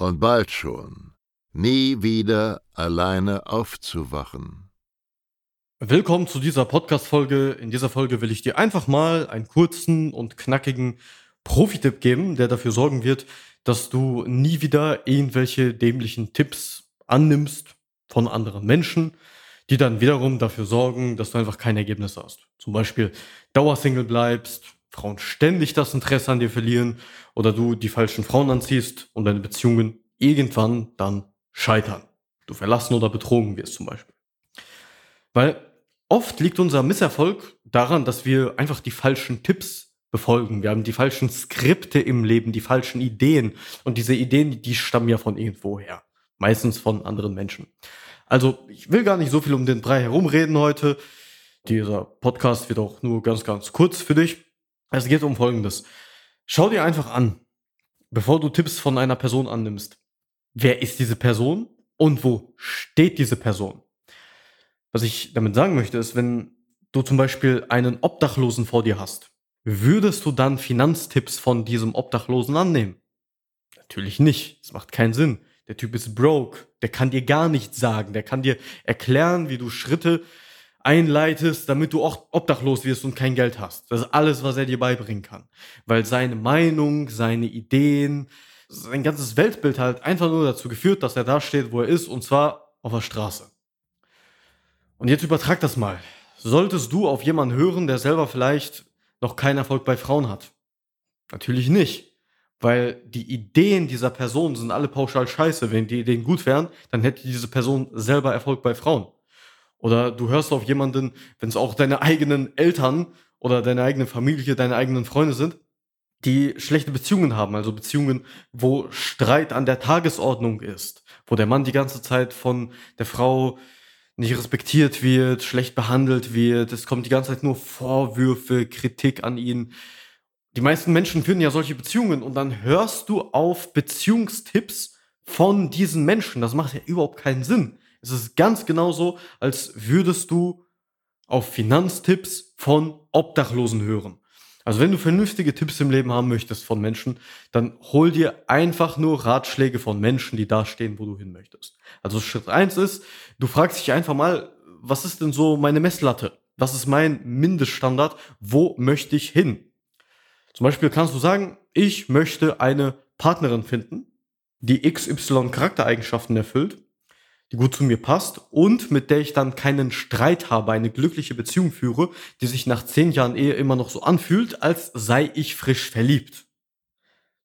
und bald schon nie wieder alleine aufzuwachen. Willkommen zu dieser Podcast-Folge. In dieser Folge will ich dir einfach mal einen kurzen und knackigen Profi-Tipp geben, der dafür sorgen wird, dass du nie wieder irgendwelche dämlichen Tipps annimmst von anderen Menschen, die dann wiederum dafür sorgen, dass du einfach kein Ergebnis hast. Zum Beispiel Dauersingle bleibst, Frauen ständig das Interesse an dir verlieren oder du die falschen Frauen anziehst und deine Beziehungen irgendwann dann scheitern. Du verlassen oder betrogen wirst zum Beispiel. Weil oft liegt unser Misserfolg daran, dass wir einfach die falschen Tipps befolgen. Wir haben die falschen Skripte im Leben, die falschen Ideen. Und diese Ideen, die stammen ja von irgendwoher. Meistens von anderen Menschen. Also, ich will gar nicht so viel um den Brei herumreden heute. Dieser Podcast wird auch nur ganz, ganz kurz für dich. Es geht um Folgendes. Schau dir einfach an, bevor du Tipps von einer Person annimmst. Wer ist diese Person und wo steht diese Person? Was ich damit sagen möchte, ist, wenn du zum Beispiel einen Obdachlosen vor dir hast, würdest du dann Finanztipps von diesem Obdachlosen annehmen? Natürlich nicht. Das macht keinen Sinn. Der Typ ist broke. Der kann dir gar nichts sagen. Der kann dir erklären, wie du Schritte einleitest, damit du auch obdachlos wirst und kein Geld hast. Das ist alles, was er dir beibringen kann. Weil seine Meinung, seine Ideen, sein ganzes Weltbild halt einfach nur dazu geführt, dass er da steht, wo er ist, und zwar auf der Straße. Und jetzt übertrag das mal. Solltest du auf jemanden hören, der selber vielleicht noch keinen Erfolg bei Frauen hat? Natürlich nicht. Weil die Ideen dieser Person sind alle pauschal scheiße. Wenn die Ideen gut wären, dann hätte diese Person selber Erfolg bei Frauen. Oder du hörst auf jemanden, wenn es auch deine eigenen Eltern oder deine eigene Familie, deine eigenen Freunde sind, die schlechte Beziehungen haben, also Beziehungen, wo Streit an der Tagesordnung ist, wo der Mann die ganze Zeit von der Frau nicht respektiert wird, schlecht behandelt wird, es kommt die ganze Zeit nur Vorwürfe, Kritik an ihn, die meisten Menschen führen ja solche Beziehungen und dann hörst du auf Beziehungstipps von diesen Menschen. Das macht ja überhaupt keinen Sinn. Es ist ganz genauso, als würdest du auf Finanztipps von Obdachlosen hören. Also wenn du vernünftige Tipps im Leben haben möchtest von Menschen, dann hol dir einfach nur Ratschläge von Menschen, die da stehen, wo du hin möchtest. Also Schritt eins ist, du fragst dich einfach mal, was ist denn so meine Messlatte? Was ist mein Mindeststandard? Wo möchte ich hin? Zum Beispiel kannst du sagen, ich möchte eine Partnerin finden, die XY Charaktereigenschaften erfüllt, die gut zu mir passt und mit der ich dann keinen Streit habe, eine glückliche Beziehung führe, die sich nach zehn Jahren Ehe immer noch so anfühlt, als sei ich frisch verliebt.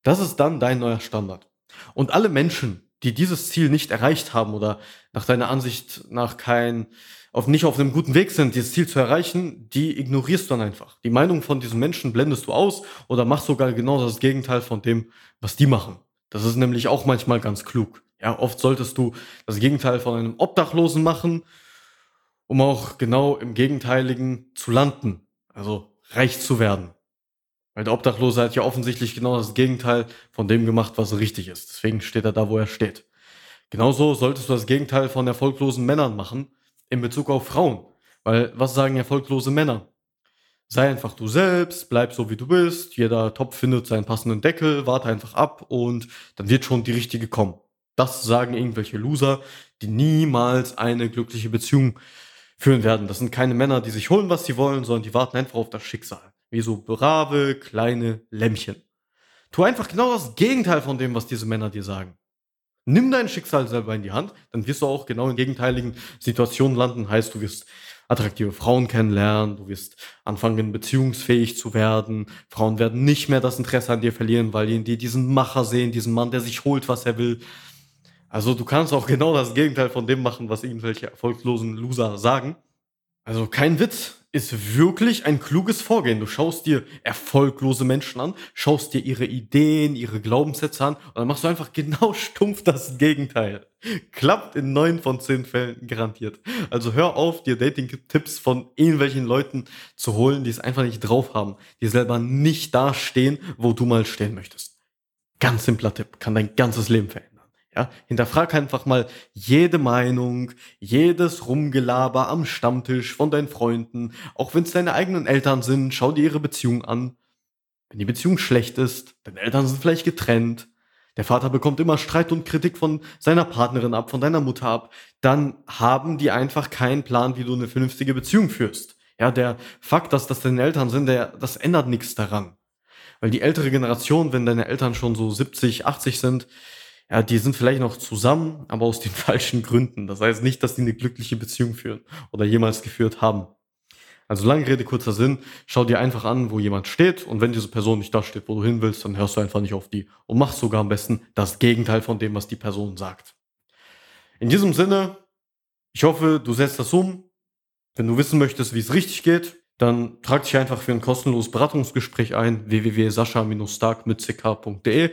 Das ist dann dein neuer Standard. Und alle Menschen, die dieses Ziel nicht erreicht haben oder nach deiner Ansicht nach kein auf, nicht auf einem guten Weg sind, dieses Ziel zu erreichen, die ignorierst du dann einfach. Die Meinung von diesen Menschen blendest du aus oder machst sogar genau das Gegenteil von dem, was die machen. Das ist nämlich auch manchmal ganz klug. Ja, oft solltest du das Gegenteil von einem Obdachlosen machen, um auch genau im Gegenteiligen zu landen. Also reich zu werden. Weil der Obdachlose hat ja offensichtlich genau das Gegenteil von dem gemacht, was richtig ist. Deswegen steht er da, wo er steht. Genauso solltest du das Gegenteil von erfolglosen Männern machen, in Bezug auf Frauen. Weil was sagen erfolglose Männer? Sei einfach du selbst, bleib so wie du bist, jeder Topf findet seinen passenden Deckel, warte einfach ab und dann wird schon die richtige kommen. Das sagen irgendwelche Loser, die niemals eine glückliche Beziehung führen werden. Das sind keine Männer, die sich holen, was sie wollen, sondern die warten einfach auf das Schicksal. Wie so brave, kleine Lämmchen. Tu einfach genau das Gegenteil von dem, was diese Männer dir sagen. Nimm dein Schicksal selber in die Hand, dann wirst du auch genau in gegenteiligen Situationen landen. Heißt, du wirst attraktive Frauen kennenlernen, du wirst anfangen, beziehungsfähig zu werden. Frauen werden nicht mehr das Interesse an dir verlieren, weil die in dir diesen Macher sehen, diesen Mann, der sich holt, was er will. Also du kannst auch genau das Gegenteil von dem machen, was irgendwelche erfolglosen Loser sagen. Also kein Witz, ist wirklich ein kluges Vorgehen. Du schaust dir erfolglose Menschen an, schaust dir ihre Ideen, ihre Glaubenssätze an und dann machst du einfach genau stumpf das Gegenteil. Klappt in neun von zehn Fällen garantiert. Also hör auf, dir Dating-Tipps von irgendwelchen Leuten zu holen, die es einfach nicht drauf haben, die selber nicht da stehen, wo du mal stehen möchtest. Ganz simpler Tipp, kann dein ganzes Leben verändern. Ja, hinterfrag einfach mal jede Meinung, jedes Rumgelaber am Stammtisch von deinen Freunden, auch wenn es deine eigenen Eltern sind, schau dir ihre Beziehung an. Wenn die Beziehung schlecht ist, deine Eltern sind vielleicht getrennt, der Vater bekommt immer Streit und Kritik von seiner Partnerin ab, von deiner Mutter ab, dann haben die einfach keinen Plan, wie du eine vernünftige Beziehung führst. Ja, der Fakt, dass das deine Eltern sind, der, das ändert nichts daran. Weil die ältere Generation, wenn deine Eltern schon so 70, 80 sind, ja, die sind vielleicht noch zusammen, aber aus den falschen Gründen. Das heißt nicht, dass die eine glückliche Beziehung führen oder jemals geführt haben. Also lange Rede, kurzer Sinn, schau dir einfach an, wo jemand steht und wenn diese Person nicht da steht, wo du hin willst, dann hörst du einfach nicht auf die und machst sogar am besten das Gegenteil von dem, was die Person sagt. In diesem Sinne, ich hoffe, du setzt das um. Wenn du wissen möchtest, wie es richtig geht, dann trag dich einfach für ein kostenloses Beratungsgespräch ein, www.sascha-stark mit ck.de.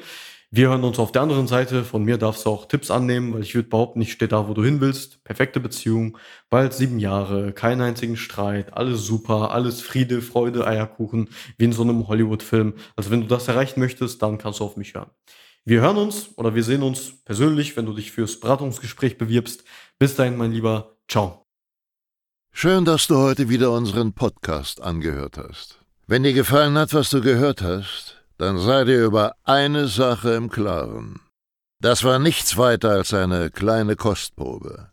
Wir hören uns auf der anderen Seite. Von mir darfst du auch Tipps annehmen, weil ich würde behaupten, ich stehe da, wo du hin willst. Perfekte Beziehung, bald sieben Jahre, keinen einzigen Streit, alles super, alles Friede, Freude, Eierkuchen, wie in so einem Hollywood-Film. Also wenn du das erreichen möchtest, dann kannst du auf mich hören. Wir hören uns oder wir sehen uns persönlich, wenn du dich fürs Beratungsgespräch bewirbst. Bis dahin, mein Lieber. Ciao. Schön, dass du heute wieder unseren Podcast angehört hast. Wenn dir gefallen hat, was du gehört hast, dann sei dir über eine Sache im Klaren. Das war nichts weiter als eine kleine Kostprobe.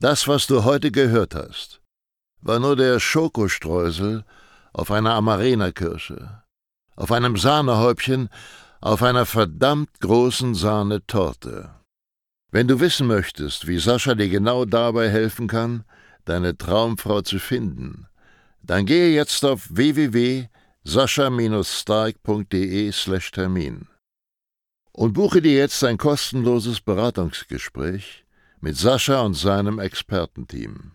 Das, was du heute gehört hast, war nur der Schokostreusel auf einer Amarena-Kirsche, auf einem Sahnehäubchen, auf einer verdammt großen Sahnetorte. Wenn du wissen möchtest, wie Sascha dir genau dabei helfen kann, deine Traumfrau zu finden, dann gehe jetzt auf www sascha-stark.de Termin und buche dir jetzt ein kostenloses Beratungsgespräch mit Sascha und seinem Expertenteam.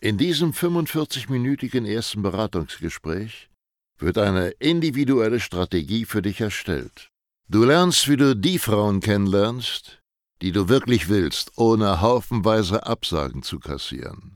In diesem 45-minütigen ersten Beratungsgespräch wird eine individuelle Strategie für dich erstellt. Du lernst, wie du die Frauen kennenlernst, die du wirklich willst, ohne haufenweise Absagen zu kassieren.